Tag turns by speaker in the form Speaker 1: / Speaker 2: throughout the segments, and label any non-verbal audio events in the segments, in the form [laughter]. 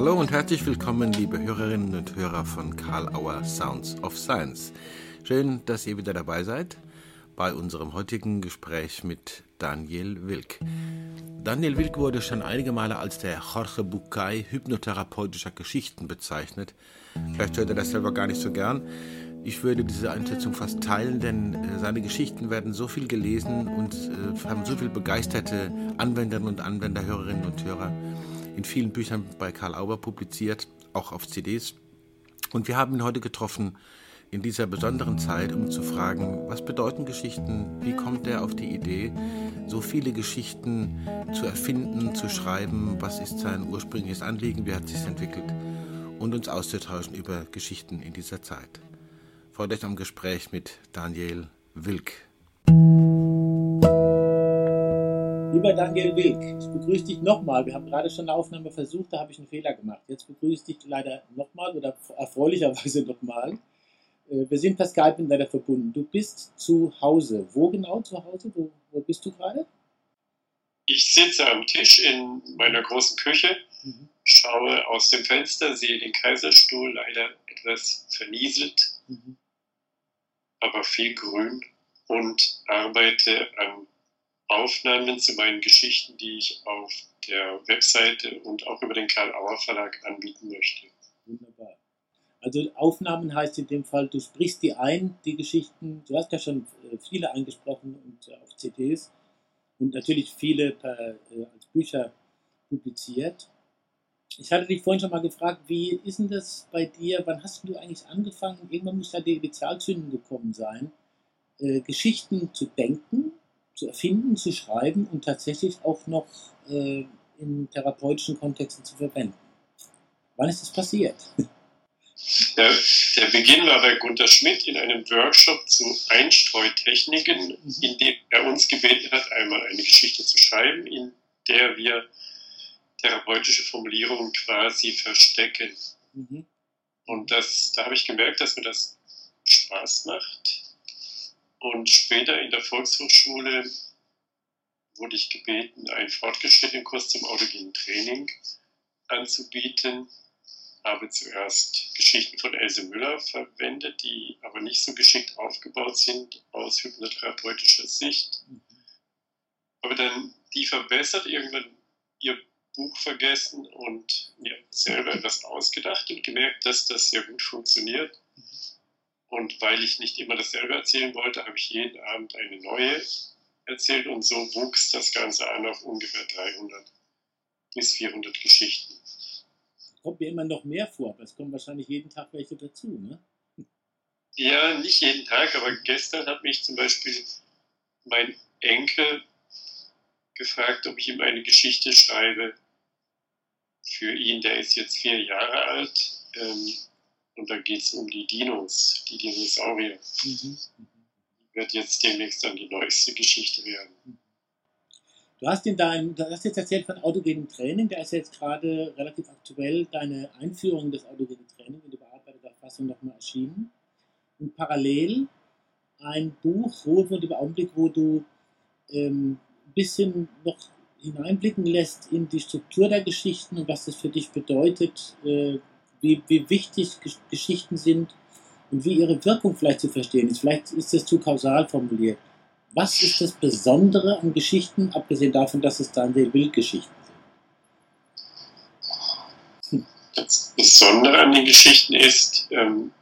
Speaker 1: Hallo und herzlich willkommen, liebe Hörerinnen und Hörer von Karl Auer Sounds of Science. Schön, dass ihr wieder dabei seid bei unserem heutigen Gespräch mit Daniel Wilk. Daniel Wilk wurde schon einige Male als der Jorge Bucay hypnotherapeutischer Geschichten bezeichnet. Vielleicht hört er das selber gar nicht so gern. Ich würde diese Einschätzung fast teilen, denn äh, seine Geschichten werden so viel gelesen und äh, haben so viele begeisterte Anwenderinnen und Anwender, Hörerinnen und Hörer in vielen Büchern bei Karl Auber publiziert, auch auf CDs. Und wir haben ihn heute getroffen in dieser besonderen Zeit, um zu fragen, was bedeuten Geschichten? Wie kommt er auf die Idee, so viele Geschichten zu erfinden, zu schreiben? Was ist sein ursprüngliches Anliegen? Wie hat es sich entwickelt? Und uns auszutauschen über Geschichten in dieser Zeit. Freut euch am Gespräch mit Daniel Wilk.
Speaker 2: Lieber Daniel Wilk, ich begrüße dich nochmal. Wir haben gerade schon eine Aufnahme versucht, da habe ich einen Fehler gemacht. Jetzt begrüße ich dich leider nochmal oder erfreulicherweise [laughs] nochmal. Äh, wir sind per Skype miteinander verbunden. Du bist zu Hause. Wo genau zu Hause? Wo, wo bist du gerade?
Speaker 3: Ich sitze am Tisch in meiner großen Küche, mhm. schaue aus dem Fenster, sehe den Kaiserstuhl leider etwas vernieselt, mhm. aber viel grün und arbeite an Aufnahmen zu meinen Geschichten, die ich auf der Webseite und auch über den Karl Auer Verlag anbieten möchte.
Speaker 2: Wunderbar. Also Aufnahmen heißt in dem Fall, du sprichst die ein, die Geschichten, du hast ja schon äh, viele eingesprochen und äh, auf CDs und natürlich viele per, äh, als Bücher publiziert. Ich hatte dich vorhin schon mal gefragt, wie ist denn das bei dir, wann hast du eigentlich angefangen, irgendwann muss ja die Initialzündung gekommen sein, äh, Geschichten zu denken zu erfinden, zu schreiben und tatsächlich auch noch äh, in therapeutischen Kontexten zu verwenden. Wann ist das passiert? [laughs]
Speaker 3: Der, der, Beginn war bei Gunter Schmidt in einem Workshop zu Einstreutechniken, mhm. in dem er uns gebeten hat, einmal eine Geschichte zu schreiben, in der wir therapeutische Formulierungen quasi verstecken. Mhm. Und das, da habe ich gemerkt, dass mir das Spaß macht und später in der Volkshochschule wurde ich gebeten, einen fortgeschrittenen Kurs zum autogenen Training anzubieten. Habe zuerst Geschichten von Else Müller verwendet, die aber nicht so geschickt aufgebaut sind aus hypnotherapeutischer Sicht. Aber dann die verbessert, irgendwann ihr Buch vergessen und mir selber etwas ausgedacht und gemerkt, dass das sehr gut funktioniert und weil ich nicht immer dasselbe erzählen wollte, habe ich jeden Abend eine neue erzählt und so wuchs das Ganze an auf ungefähr 300 bis 400 Geschichten.
Speaker 2: Kommt mir immer noch mehr vor, aber es kommen wahrscheinlich jeden Tag welche dazu, ne?
Speaker 3: Ja, nicht jeden Tag, aber gestern hat mich zum Beispiel mein Enkel gefragt, ob ich ihm eine Geschichte schreibe für ihn, der ist jetzt vier Jahre alt. Ähm, und da geht es um die Dinos, die Dinosaurier. Mhm. Wird jetzt demnächst dann die neueste Geschichte werden.
Speaker 2: Du hast, in dein, du hast jetzt erzählt von autogenem Training, da ist jetzt gerade relativ aktuell deine Einführung des autogenen Trainings in bearbeiteter Fassung nochmal erschienen. Und parallel ein Buch, Ruhewohl über Augenblick, wo du ähm, ein bisschen noch hineinblicken lässt in die Struktur der Geschichten und was das für dich bedeutet, äh, wie, wie wichtig Geschichten sind und wie ihre Wirkung vielleicht zu verstehen ist. Vielleicht ist das zu kausal formuliert. Was ist das Besondere an Geschichten, abgesehen davon, dass es dann die Bildgeschichten
Speaker 3: sind? Das Besondere an den Geschichten ist ähm,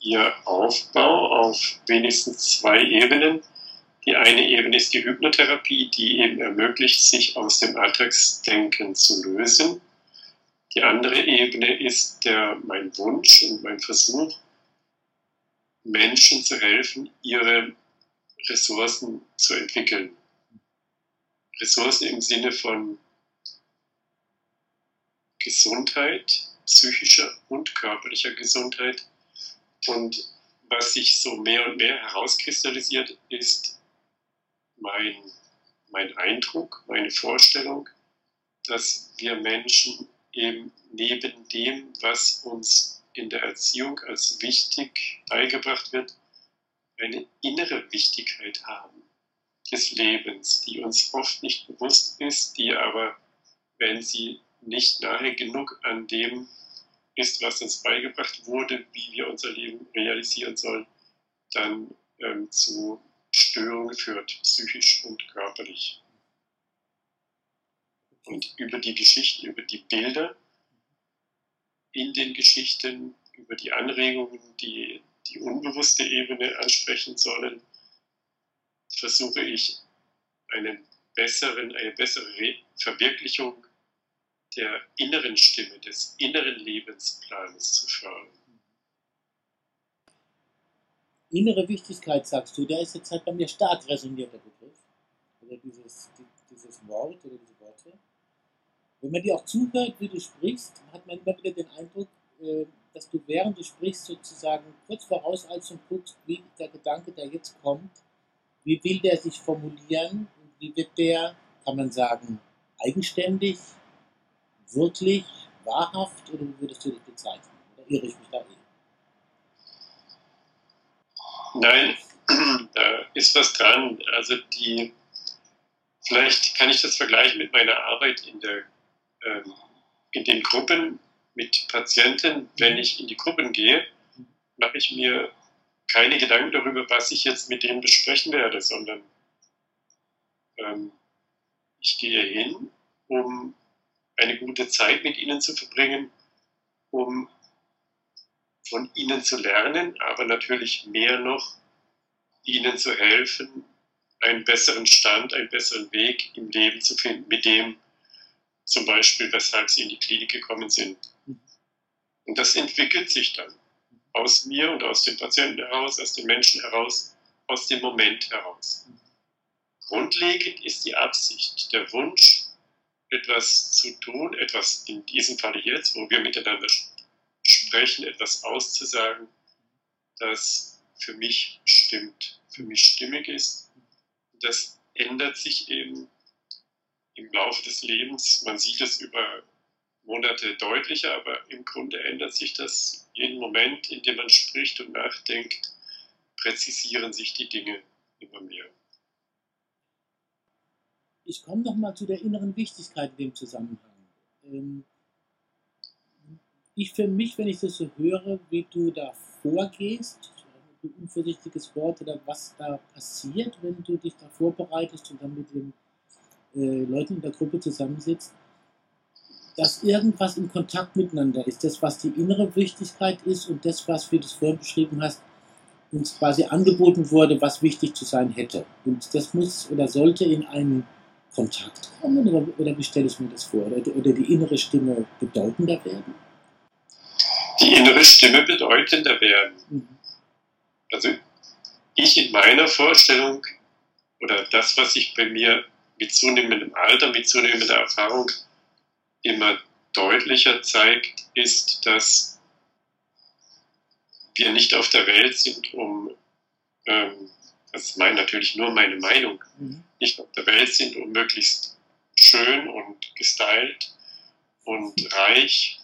Speaker 3: ihr Aufbau auf wenigstens zwei Ebenen. Die eine Ebene ist die Hypnotherapie, die eben ermöglicht, sich aus dem Alltagsdenken zu lösen die andere Ebene ist der, mein Wunsch und mein Versuch, Menschen zu helfen, ihre Ressourcen zu entwickeln. Ressourcen im Sinne von Gesundheit, psychischer und körperlicher Gesundheit. Und was sich so mehr und mehr herauskristallisiert, ist mein, mein Eindruck, meine Vorstellung, dass wir Menschen eben neben dem, was uns in der Erziehung als wichtig beigebracht wird, eine innere Wichtigkeit haben des Lebens, die uns oft nicht bewusst ist, die aber, wenn sie nicht nahe genug an dem ist, was uns beigebracht wurde, wie wir unser Leben realisieren sollen, dann ähm, zu Störungen führt, psychisch und körperlich. Und über die Geschichten, über die Bilder in den Geschichten, über die Anregungen, die die unbewusste Ebene ansprechen sollen, versuche ich einen besseren, eine bessere Verwirklichung der inneren Stimme, des inneren Lebensplanes zu fördern.
Speaker 2: Innere Wichtigkeit, sagst du, der ist jetzt halt bei mir stark resoniert, der Begriff. Oder dieses, dieses Wort oder diese. Wenn man dir auch zuhört, wie du sprichst, hat man immer wieder den Eindruck, äh, dass du während du sprichst sozusagen kurz voraus als und guckst, wie der Gedanke, der jetzt kommt, wie will der sich formulieren und wie wird der, kann man sagen, eigenständig, wirklich, wahrhaft oder wie würdest du das bezeichnen? Oder irre ich mich da eh?
Speaker 3: Nein, [clears throat] da ist was dran. Also die, vielleicht kann ich das vergleichen mit meiner Arbeit in der, in den Gruppen mit Patienten. Wenn ich in die Gruppen gehe, mache ich mir keine Gedanken darüber, was ich jetzt mit denen besprechen werde, sondern ähm, ich gehe hin, um eine gute Zeit mit ihnen zu verbringen, um von ihnen zu lernen, aber natürlich mehr noch ihnen zu helfen, einen besseren Stand, einen besseren Weg im Leben zu finden, mit dem zum Beispiel, weshalb sie in die Klinik gekommen sind. Und das entwickelt sich dann aus mir und aus den Patienten heraus, aus den Menschen heraus, aus dem Moment heraus. Grundlegend ist die Absicht, der Wunsch, etwas zu tun, etwas in diesem Falle jetzt, wo wir miteinander sprechen, etwas auszusagen, das für mich stimmt, für mich stimmig ist. Das ändert sich eben im Laufe des Lebens. Man sieht es über Monate deutlicher, aber im Grunde ändert sich das jeden Moment, in dem man spricht und nachdenkt, präzisieren sich die Dinge immer mehr.
Speaker 2: Ich komme noch mal zu der inneren Wichtigkeit in dem Zusammenhang. Ähm, ich für mich, wenn ich das so höre, wie du da vorgehst, ein unvorsichtiges Wort oder was da passiert, wenn du dich da vorbereitest und dann mit den äh, Leuten in der Gruppe zusammensitzt, dass irgendwas in Kontakt miteinander ist. Das, was die innere Wichtigkeit ist und das, was, wie du es vorhin beschrieben hast, uns quasi angeboten wurde, was wichtig zu sein hätte. Und das muss oder sollte in einen Kontakt kommen oder, oder wie stelle ich mir das vor? Oder, oder die innere Stimme bedeutender werden?
Speaker 3: Die innere Stimme bedeutender werden. Mhm. Also ich in meiner Vorstellung oder das, was sich bei mir mit zunehmendem Alter, mit zunehmender Erfahrung immer deutlicher zeigt, ist, dass wir nicht auf der Welt sind, um, ähm, das ist mein, natürlich nur meine Meinung, mhm. nicht auf der Welt sind, um möglichst schön und gestylt und reich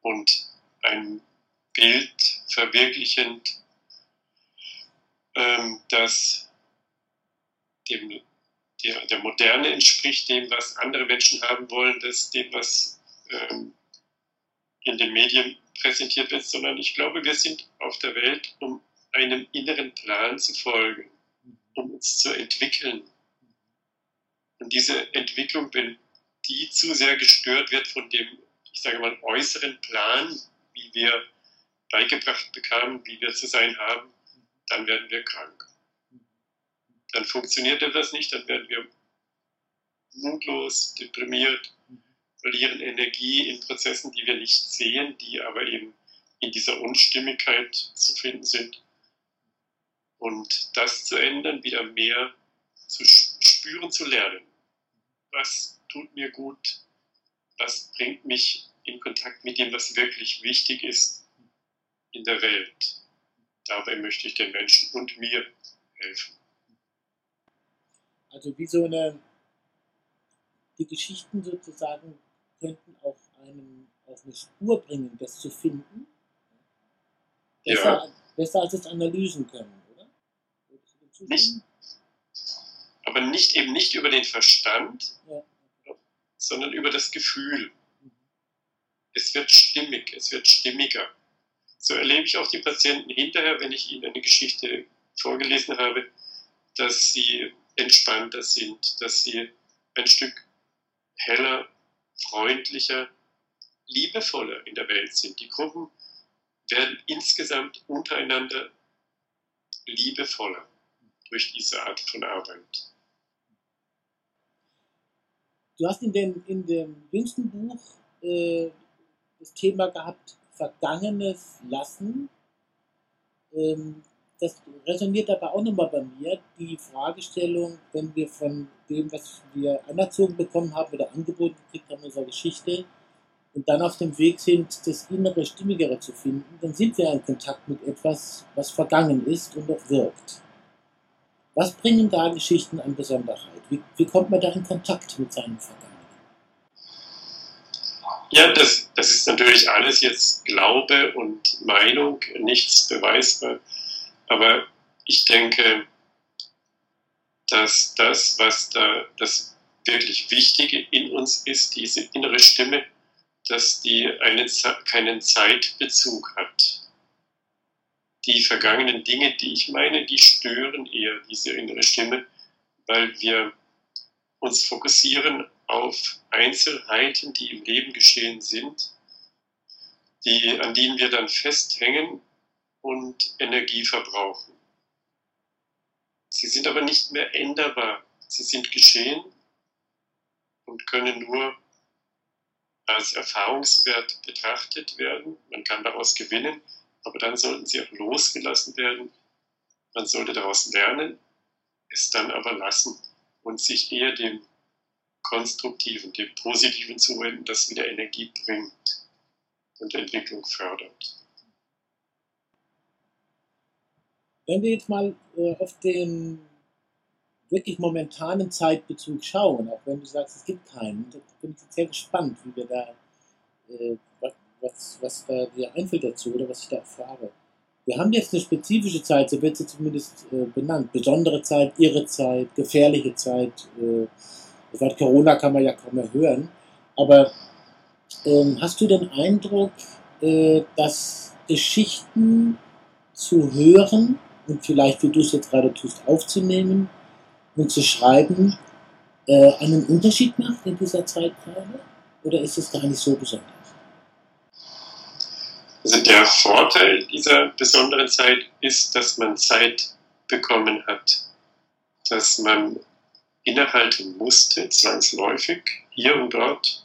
Speaker 3: und ein Bild verwirklichend, ähm, das dem der, der Moderne entspricht dem, was andere Menschen haben wollen, das dem, was ähm, in den Medien präsentiert wird, sondern ich glaube, wir sind auf der Welt, um einem inneren Plan zu folgen, um uns zu entwickeln. Und diese Entwicklung, wenn die zu sehr gestört wird von dem, ich sage mal, äußeren Plan, wie wir beigebracht bekamen, wie wir zu sein haben, dann werden wir krank dann funktioniert etwas nicht, dann werden wir mutlos, deprimiert, verlieren Energie in Prozessen, die wir nicht sehen, die aber eben in dieser Unstimmigkeit zu finden sind. Und das zu ändern, wieder mehr zu spüren, zu lernen. Was tut mir gut? Was bringt mich in Kontakt mit dem, was wirklich wichtig ist in der Welt? Dabei möchte ich den Menschen und mir helfen.
Speaker 2: Also wie so eine, die Geschichten sozusagen könnten auch einem auf eine Spur bringen, das zu finden. Besser, ja. besser als es Analysen können, oder?
Speaker 3: Nicht, aber nicht eben nicht über den Verstand, ja. sondern über das Gefühl. Es wird stimmig, es wird stimmiger. So erlebe ich auch die Patienten hinterher, wenn ich ihnen eine Geschichte vorgelesen habe, dass sie entspannter sind, dass sie ein Stück heller, freundlicher, liebevoller in der Welt sind. Die Gruppen werden insgesamt untereinander liebevoller durch diese Art von Arbeit.
Speaker 2: Du hast in dem, in dem jüngsten Buch äh, das Thema gehabt, Vergangenes lassen. Ähm, das resoniert aber auch nochmal bei mir, die Fragestellung, wenn wir von dem, was wir anerzogen bekommen haben oder angeboten gekriegt haben, unserer Geschichte, und dann auf dem Weg sind, das innere Stimmigere zu finden, dann sind wir in Kontakt mit etwas, was vergangen ist und noch wirkt. Was bringen da Geschichten an Besonderheit? Wie, wie kommt man da in Kontakt mit seinem Vergangenen?
Speaker 3: Ja, das, das ist natürlich alles jetzt Glaube und Meinung, nichts beweisbar. Aber ich denke, dass das, was da das wirklich Wichtige in uns ist, diese innere Stimme, dass die eine, keinen Zeitbezug hat. Die vergangenen Dinge, die ich meine, die stören eher diese innere Stimme, weil wir uns fokussieren auf Einzelheiten, die im Leben geschehen sind, die, an denen wir dann festhängen und Energie verbrauchen. Sie sind aber nicht mehr änderbar. Sie sind geschehen und können nur als Erfahrungswert betrachtet werden. Man kann daraus gewinnen, aber dann sollten sie auch losgelassen werden. Man sollte daraus lernen, es dann aber lassen und sich eher dem Konstruktiven, dem Positiven zuwenden, das wieder Energie bringt und Entwicklung fördert.
Speaker 2: Wenn wir jetzt mal äh, auf den wirklich momentanen Zeitbezug schauen, auch wenn du sagst, es gibt keinen. Da bin ich sehr gespannt, wie wir da, äh, was, was da dir einfällt dazu oder was ich da erfahre. Wir haben jetzt eine spezifische Zeit, so wird sie zumindest äh, benannt. Besondere Zeit, ihre Zeit, gefährliche Zeit. Äh, das Corona kann man ja kaum mehr hören. Aber ähm, hast du den Eindruck, äh, dass Geschichten zu hören und vielleicht, wie du es jetzt gerade tust, aufzunehmen, und zu schreiben äh, einen Unterschied macht in dieser Zeit gerade? Oder ist es gar nicht so besonders?
Speaker 3: Also der Vorteil dieser besonderen Zeit ist, dass man Zeit bekommen hat, dass man innehalten musste, zwangsläufig, hier und dort,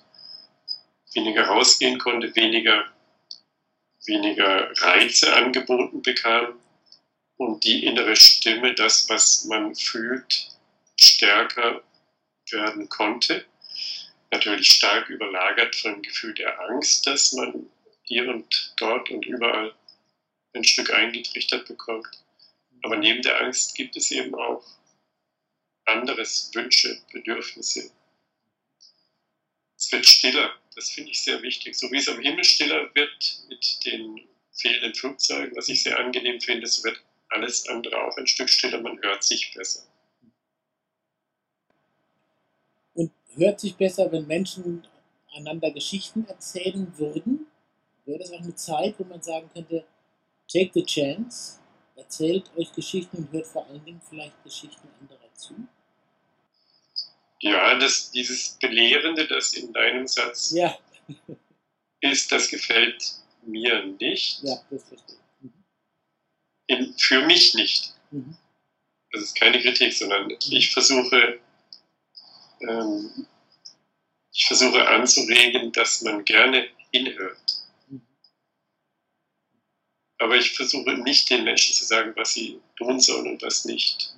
Speaker 3: weniger rausgehen konnte, weniger, weniger Reize angeboten bekam und die innere Stimme, das, was man fühlt, stärker werden konnte. Natürlich stark überlagert vom Gefühl der Angst, dass man hier und dort und überall ein Stück eingetrichtert bekommt. Aber neben der Angst gibt es eben auch anderes, Wünsche, Bedürfnisse. Es wird stiller, das finde ich sehr wichtig. So wie es am Himmel stiller wird mit den fehlenden Flugzeugen, was ich sehr angenehm finde, so wird alles andere auch ein Stück stiller, man hört sich besser.
Speaker 2: hört sich besser, wenn Menschen einander Geschichten erzählen würden? Wäre das auch eine Zeit, wo man sagen könnte, take the chance, erzählt euch Geschichten und hört vor allen Dingen vielleicht Geschichten anderer zu?
Speaker 3: Ja, das, dieses Belehrende, das in deinem Satz ja. [laughs] ist, das gefällt mir nicht.
Speaker 2: Ja, das verstehe ich.
Speaker 3: In, für mich nicht. Mhm. Das ist keine Kritik, sondern ich versuche ähm, ich versuche anzuregen, dass man gerne hinhört. Aber ich versuche nicht den Menschen zu sagen, was sie tun sollen und was nicht.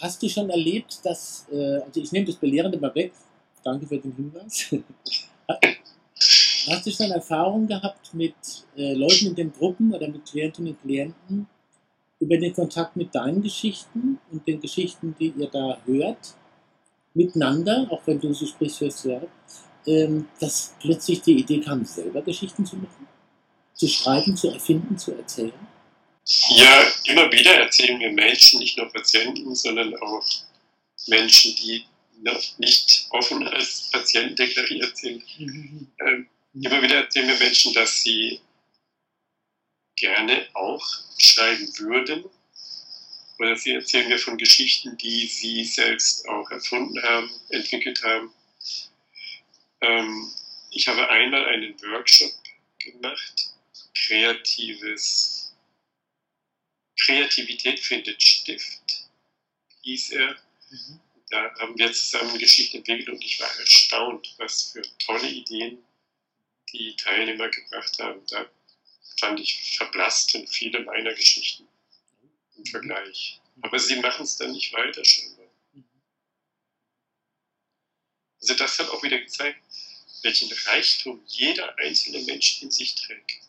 Speaker 2: Hast du schon erlebt, dass, äh, also ich nehme das Belehrende mal weg, danke für den Hinweis. [laughs] Hast du schon Erfahrungen gehabt mit äh, Leuten in den Gruppen oder mit Klientinnen und Klienten, über den Kontakt mit deinen Geschichten und den Geschichten, die ihr da hört, miteinander, auch wenn du so sprichst, hörst du ja, ähm, dass plötzlich die Idee kam, selber Geschichten zu machen, zu schreiben, zu erfinden, zu erzählen?
Speaker 3: Ja, immer wieder erzählen mir Menschen, nicht nur Patienten, sondern auch Menschen, die noch nicht offen als Patienten deklariert sind, mhm. ähm, immer wieder erzählen mir Menschen, dass sie gerne auch schreiben würden. Oder sie erzählen mir von Geschichten, die sie selbst auch erfunden haben, entwickelt haben. Ähm, ich habe einmal einen Workshop gemacht, kreatives, Kreativität findet Stift, hieß er. Mhm. Da haben wir zusammen Geschichten entwickelt und ich war erstaunt, was für tolle Ideen die Teilnehmer gebracht haben. Da fand ich verblassten viele meiner Geschichten im mhm. Vergleich. Aber sie machen es dann nicht weiter scheinbar. Mhm. Also das hat auch wieder gezeigt, welchen Reichtum jeder einzelne Mensch in sich trägt,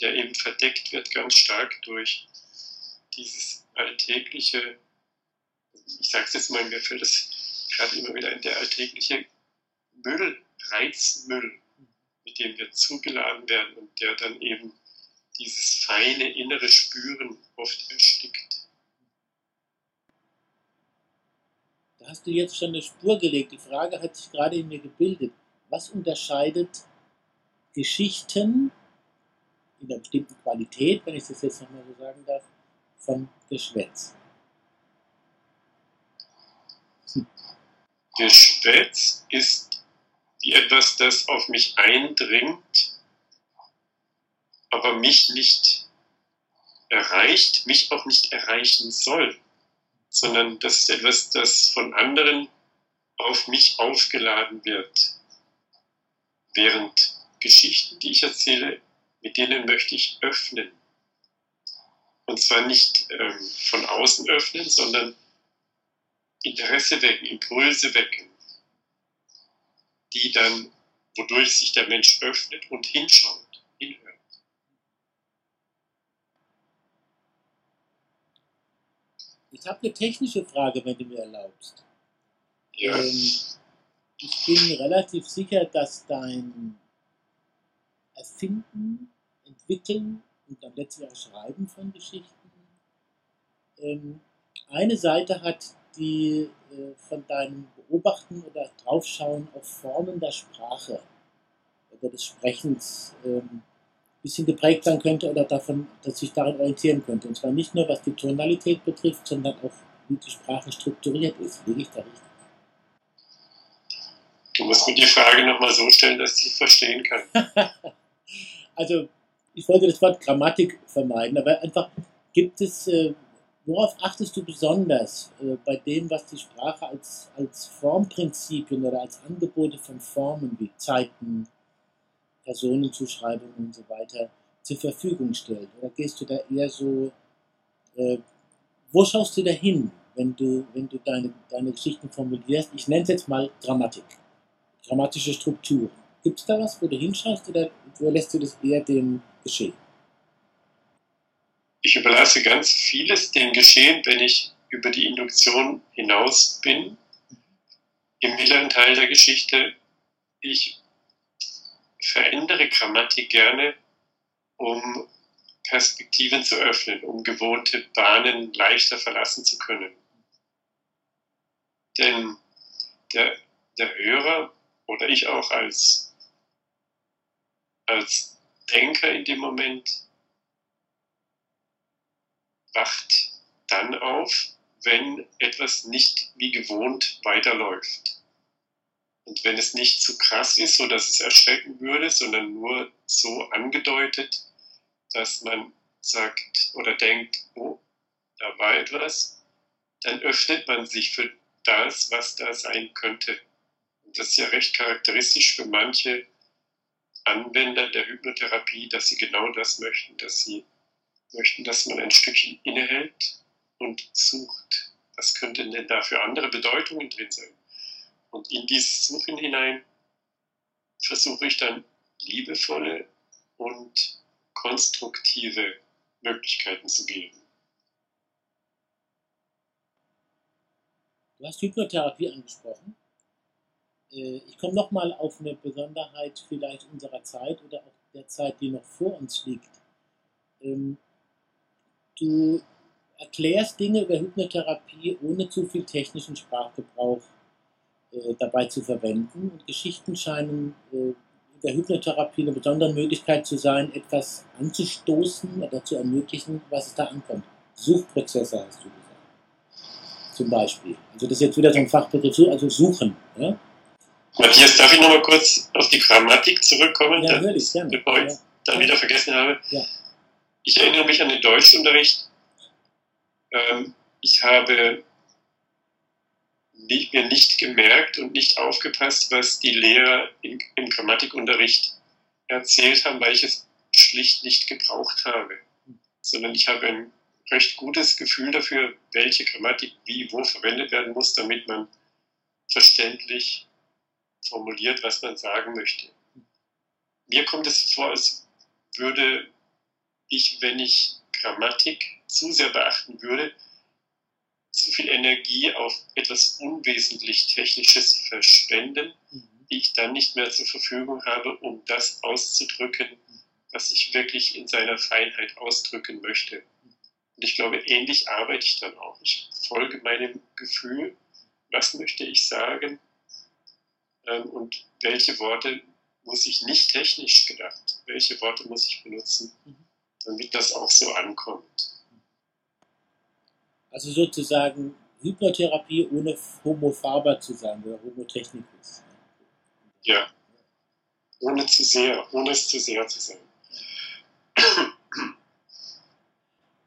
Speaker 3: der eben verdeckt wird ganz stark durch dieses alltägliche, ich sage es jetzt mal, mir fällt das gerade immer wieder ein, der alltägliche Müll, Reizmüll, mit dem wir zugeladen werden und der dann eben dieses feine innere Spüren oft erstickt.
Speaker 2: Da hast du jetzt schon eine Spur gelegt. Die Frage hat sich gerade in mir gebildet. Was unterscheidet Geschichten in einer bestimmten Qualität, wenn ich das jetzt nochmal so sagen darf, von Geschwätz?
Speaker 3: Hm. Geschwätz ist etwas, das auf mich eindringt, aber mich nicht erreicht, mich auch nicht erreichen soll sondern das ist etwas, das von anderen auf mich aufgeladen wird. Während Geschichten, die ich erzähle, mit denen möchte ich öffnen. Und zwar nicht ähm, von außen öffnen, sondern Interesse wecken, Impulse wecken, die dann, wodurch sich der Mensch öffnet und hinschaut, hinhört.
Speaker 2: Ich habe eine technische Frage, wenn du mir erlaubst. Ja. Ähm, ich bin relativ sicher, dass dein Erfinden, Entwickeln und dann letztlich auch Schreiben von Geschichten ähm, eine Seite hat, die äh, von deinem Beobachten oder Draufschauen auf Formen der Sprache oder des Sprechens ähm, bisschen geprägt sein könnte oder davon, dass sich darin orientieren könnte. Und zwar nicht nur was die Tonalität betrifft, sondern auch wie die Sprache strukturiert ist. Liege ich da richtig?
Speaker 3: Du musst mir die Frage nochmal so stellen, dass ich sie verstehen kann. [laughs]
Speaker 2: also, ich wollte das Wort Grammatik vermeiden, aber einfach gibt es, äh, worauf achtest du besonders äh, bei dem, was die Sprache als, als Formprinzipien oder als Angebote von Formen wie Zeiten, Personenzuschreibungen und so weiter zur Verfügung stellt? Oder gehst du da eher so, äh, wo schaust du da hin, wenn du, wenn du deine, deine Geschichten formulierst? Ich nenne es jetzt mal Grammatik, grammatische Strukturen. Gibt es da was, wo du hinschaust oder überlässt du das eher dem Geschehen?
Speaker 3: Ich überlasse ganz vieles dem Geschehen, wenn ich über die Induktion hinaus bin. Im mittleren Teil der Geschichte, ich verändere Grammatik gerne, um Perspektiven zu öffnen, um gewohnte Bahnen leichter verlassen zu können. Denn der, der Hörer oder ich auch als, als Denker in dem Moment wacht dann auf, wenn etwas nicht wie gewohnt weiterläuft. Und wenn es nicht zu krass ist, so dass es erschrecken würde, sondern nur so angedeutet, dass man sagt oder denkt, oh, da war etwas, dann öffnet man sich für das, was da sein könnte. Und das ist ja recht charakteristisch für manche Anwender der Hypnotherapie, dass sie genau das möchten, dass sie möchten, dass man ein Stückchen innehält und sucht. Was könnten denn da für andere Bedeutungen drin sein? Und in dieses Suchen hinein versuche ich dann liebevolle und konstruktive Möglichkeiten zu geben.
Speaker 2: Du hast Hypnotherapie angesprochen. Äh, ich komme nochmal auf eine Besonderheit vielleicht unserer Zeit oder auch der Zeit, die noch vor uns liegt. Du erklärst Dinge über Hypnotherapie ohne zu viel technischen Sprachgebrauch äh, dabei zu verwenden. Und Geschichten scheinen äh, in der Hypnotherapie eine besondere Möglichkeit zu sein, etwas anzustoßen oder zu ermöglichen, was es da ankommt. Suchprozesse hast du gesagt. Zum Beispiel. Also das ist jetzt wieder so ein Fachbegriff, also suchen. Ja?
Speaker 3: Matthias, darf ich nochmal kurz auf die Grammatik zurückkommen,
Speaker 2: ja, dann, ich gerne.
Speaker 3: bevor ich ja. dann wieder vergessen habe? Ja. Ich erinnere mich an den Deutschunterricht. Ähm, ich habe mir nicht gemerkt und nicht aufgepasst, was die Lehrer im Grammatikunterricht erzählt haben, weil ich es schlicht nicht gebraucht habe. Sondern ich habe ein recht gutes Gefühl dafür, welche Grammatik wie wo verwendet werden muss, damit man verständlich formuliert, was man sagen möchte. Mir kommt es vor, als würde ich, wenn ich Grammatik zu sehr beachten würde, zu viel Energie auf etwas unwesentlich Technisches verschwenden, mhm. die ich dann nicht mehr zur Verfügung habe, um das auszudrücken, was ich wirklich in seiner Feinheit ausdrücken möchte. Und ich glaube, ähnlich arbeite ich dann auch. Ich folge meinem Gefühl, was möchte ich sagen ähm, und welche Worte muss ich nicht technisch gedacht, welche Worte muss ich benutzen, mhm. Damit das auch so ankommt.
Speaker 2: Also sozusagen Hypnotherapie ohne Homo faber zu sein oder Homo technicus.
Speaker 3: Ja, ohne zu sehr, ohne es zu sehr zu sein.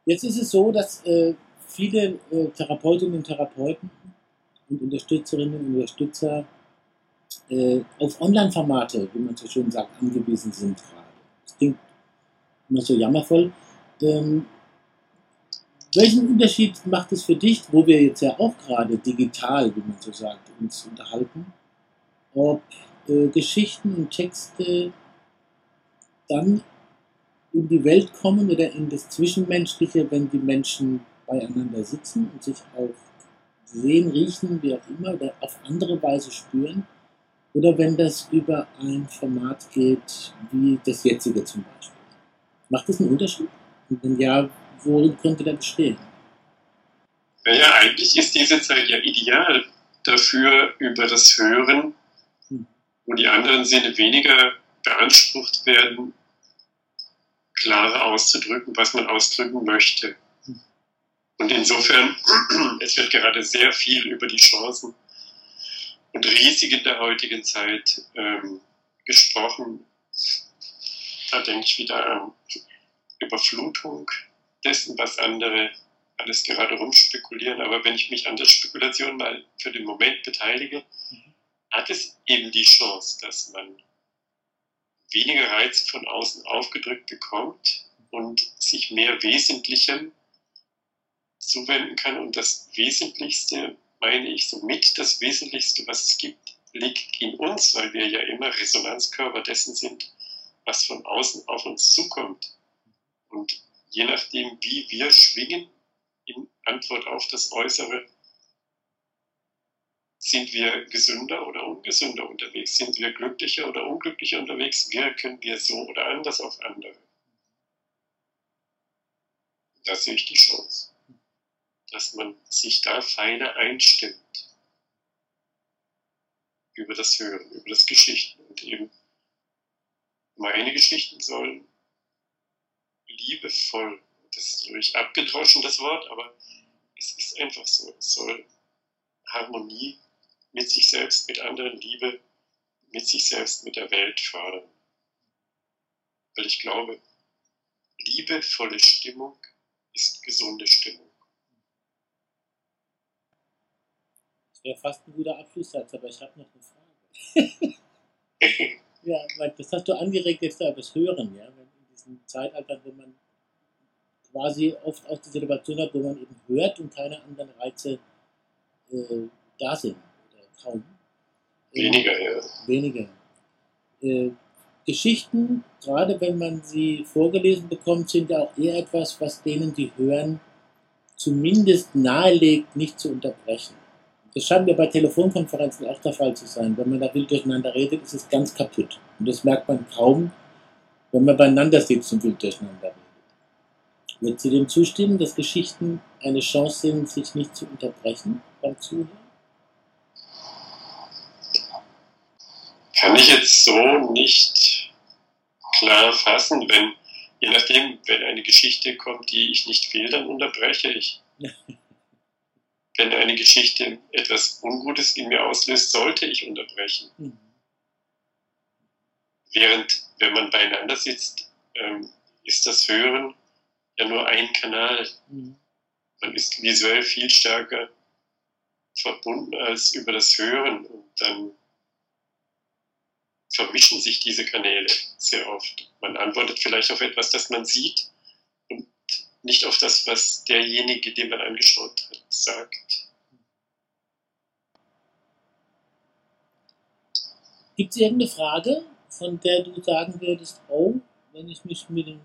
Speaker 2: Jetzt ist es so, dass äh, viele äh, Therapeutinnen und Therapeuten und Unterstützerinnen und Unterstützer äh, auf Online-Formate, wie man so schön sagt, angewiesen sind gerade. Das klingt immer so jammervoll. Ähm, welchen Unterschied macht es für dich, wo wir jetzt ja auch gerade digital, wie man so sagt, uns unterhalten, ob äh, Geschichten und Texte dann in die Welt kommen oder in das Zwischenmenschliche, wenn die Menschen beieinander sitzen und sich auch sehen, riechen, wie auch immer, oder auf andere Weise spüren, oder wenn das über ein Format geht, wie das jetzige zum Beispiel. Macht das einen Unterschied? Und wenn ja, worin könnte der bestehen?
Speaker 3: Naja, eigentlich ist diese Zeit ja ideal dafür, über das Hören, hm. wo die anderen Sinne weniger beansprucht werden, klarer auszudrücken, was man ausdrücken möchte. Hm. Und insofern, [clears throat] es wird gerade sehr viel über die Chancen und Risiken der heutigen Zeit ähm, gesprochen. Da denke ich wieder an Überflutung dessen, was andere alles gerade rumspekulieren. Aber wenn ich mich an der Spekulation mal für den Moment beteilige, mhm. hat es eben die Chance, dass man weniger Reize von außen aufgedrückt bekommt und sich mehr Wesentlichem zuwenden kann. Und das Wesentlichste meine ich, somit das Wesentlichste, was es gibt, liegt in uns, weil wir ja immer Resonanzkörper dessen sind, was von außen auf uns zukommt. Und je nachdem, wie wir schwingen in Antwort auf das Äußere, sind wir gesünder oder ungesünder unterwegs? Sind wir glücklicher oder unglücklicher unterwegs? Wirken wir so oder anders auf andere? Da sehe ich die Chance dass man sich da feiner einstimmt über das Hören, über das Geschichten. Und eben meine Geschichten sollen liebevoll, das ist natürlich abgedroschen das Wort, aber es ist einfach so, es soll Harmonie mit sich selbst, mit anderen, Liebe mit sich selbst, mit der Welt fördern. Weil ich glaube, liebevolle Stimmung ist gesunde Stimmung.
Speaker 2: wäre fast ein guter Abschlusssatz, aber ich habe noch eine Frage. [laughs] ja, weil das hast du angeregt jetzt da das Hören, ja, in diesem Zeitalter, wo man quasi oft auch die Situation hat, wo man eben hört und keine anderen Reize äh, da sind oder kaum.
Speaker 3: Äh, weniger, ja.
Speaker 2: Weniger. Äh, Geschichten, gerade wenn man sie vorgelesen bekommt, sind ja auch eher etwas, was denen, die hören, zumindest nahelegt, nicht zu unterbrechen. Das scheint mir bei Telefonkonferenzen auch der Fall zu sein. Wenn man da wild durcheinander redet, ist es ganz kaputt. Und das merkt man kaum, wenn man beieinander sitzt und wild durcheinander redet. Wird Sie dem zustimmen, dass Geschichten eine Chance sind, sich nicht zu unterbrechen beim Zuhören?
Speaker 3: Kann ich jetzt so nicht klar fassen, wenn, je nachdem, wenn eine Geschichte kommt, die ich nicht will, dann unterbreche ich. [laughs] wenn eine Geschichte etwas Ungutes in mir auslöst, sollte ich unterbrechen. Mhm. Während, wenn man beieinander sitzt, ähm, ist das Hören ja nur ein Kanal. Mhm. Man ist visuell viel stärker verbunden als über das Hören und dann vermischen sich diese Kanäle sehr oft. Man antwortet vielleicht auf etwas, das man sieht nicht auf das, was derjenige, den man angeschaut hat, sagt.
Speaker 2: Gibt es irgendeine Frage, von der du sagen würdest, oh, wenn ich mich mit dem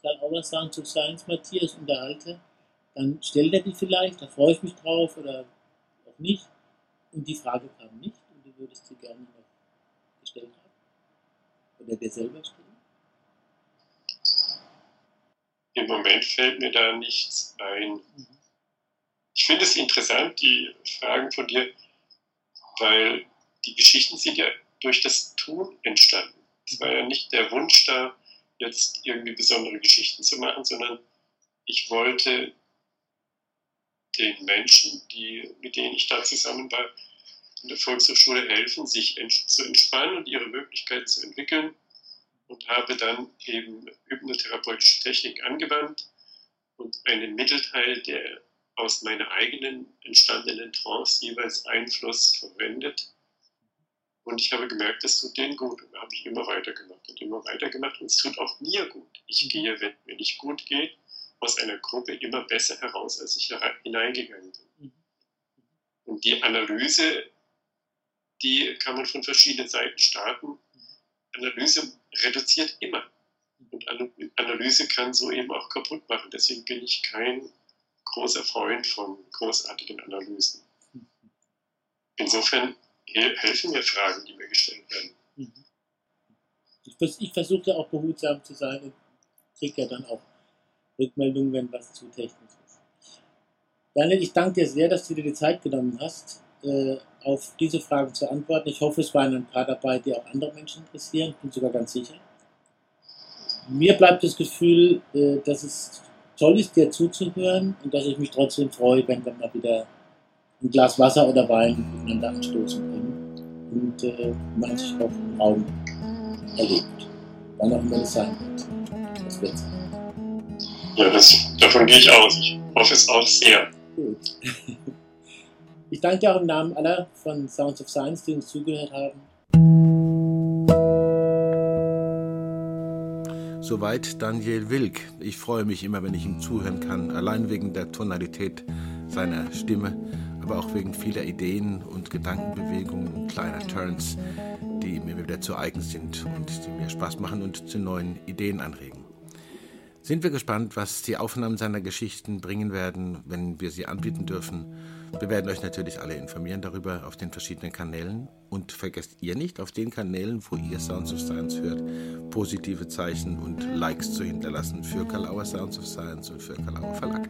Speaker 2: Karl Auersang zu Science Matthias unterhalte, dann stellt er die vielleicht, da freue ich mich drauf oder auch nicht. Und die Frage kam nicht und du würdest sie gerne noch gestellt haben. Oder dir selber stellen.
Speaker 3: Im Moment fällt mir da nichts ein. Ich finde es interessant, die Fragen von dir, weil die Geschichten sind ja durch das Tun entstanden. Es war ja nicht der Wunsch da, jetzt irgendwie besondere Geschichten zu machen, sondern ich wollte den Menschen, die, mit denen ich da zusammen war, in der Volkshochschule helfen, sich zu entspannen und ihre Möglichkeiten zu entwickeln und habe dann eben hypnotherapeutische Technik angewandt und einen Mittelteil der aus meiner eigenen entstandenen Trance jeweils Einfluss verwendet, und ich habe gemerkt, es tut denen gut. Und da habe ich immer weitergemacht und immer weitergemacht. Und es tut auch mir gut. Ich mhm. gehe, wenn mir nicht gut geht, aus einer Gruppe immer besser heraus, als ich hineingegangen bin. Mhm. Und die Analyse, die kann man von verschiedenen Seiten starten. Mhm. Analyse reduziert immer. Und Analyse kann so eben auch kaputt machen. Deswegen bin ich kein großer Freund von großartigen Analysen. Insofern helfen mir Fragen, die mir gestellt werden.
Speaker 2: Ich, versuche ja auch behutsam zu sein und kriege ja dann auch Rückmeldungen, wenn was zu technisch ist. Daniel, ich danke dir sehr, dass du dir die Zeit genommen hast, äh, auf diese Fragen zu antworten. Ich hoffe, es waren ein paar dabei, die auch andere Menschen interessieren. Ich bin sogar ganz sicher. Mir bleibt das Gefühl, äh, dass es toll ist, dir zuzuhören und dass ich mich trotzdem freue, wenn wir mal wieder ein Glas Wasser oder Wein miteinander anstoßen können und äh, man sich auch im Raum erlebt. Wann auch immer es sein wird. Das wird sein.
Speaker 3: Ja, das, davon gehe ich aus. Ich hoffe es auch sehr. Gut. [laughs]
Speaker 2: Ich danke auch im Namen aller von Sounds of Science, die uns zugehört haben.
Speaker 1: Soweit Daniel Wilk. Ich freue mich immer, wenn ich ihm zuhören kann, allein wegen der Tonalität seiner Stimme aber auch wegen vieler Ideen und Gedankenbewegungen und kleiner Turns, die mir wieder zu eigen sind und die mir Spaß machen und zu neuen Ideen anregen. Sind wir gespannt, was die Aufnahmen seiner Geschichten bringen werden, wenn wir sie anbieten dürfen. Wir werden euch natürlich alle informieren darüber auf den verschiedenen Kanälen. Und vergesst ihr nicht, auf den Kanälen, wo ihr Sounds of Science hört, positive Zeichen und Likes zu hinterlassen für Kalauer Sounds of Science und für Kalauer Verlag.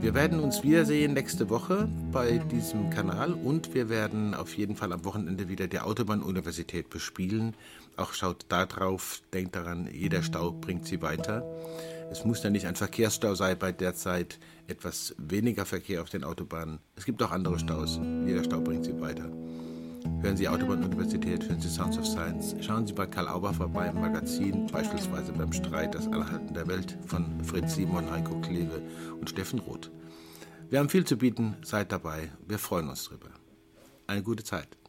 Speaker 1: Wir werden uns wiedersehen nächste Woche bei diesem Kanal und wir werden auf jeden Fall am Wochenende wieder die Autobahnuniversität bespielen. Auch schaut da drauf, denkt daran, jeder Stau bringt sie weiter. Es muss ja nicht ein Verkehrsstau sein bei der Zeit, etwas weniger Verkehr auf den Autobahnen. Es gibt auch andere Staus. Jeder Stau bringt sie weiter. Hören Sie Autobahnuniversität, hören Sie Sounds of Science. Schauen Sie bei Karl Auber vorbei im Magazin, beispielsweise beim Streit Das Anhalten der Welt von Fritz Simon, Heiko Kleve und Steffen Roth. Wir haben viel zu bieten, seid dabei, wir freuen uns drüber. Eine gute Zeit.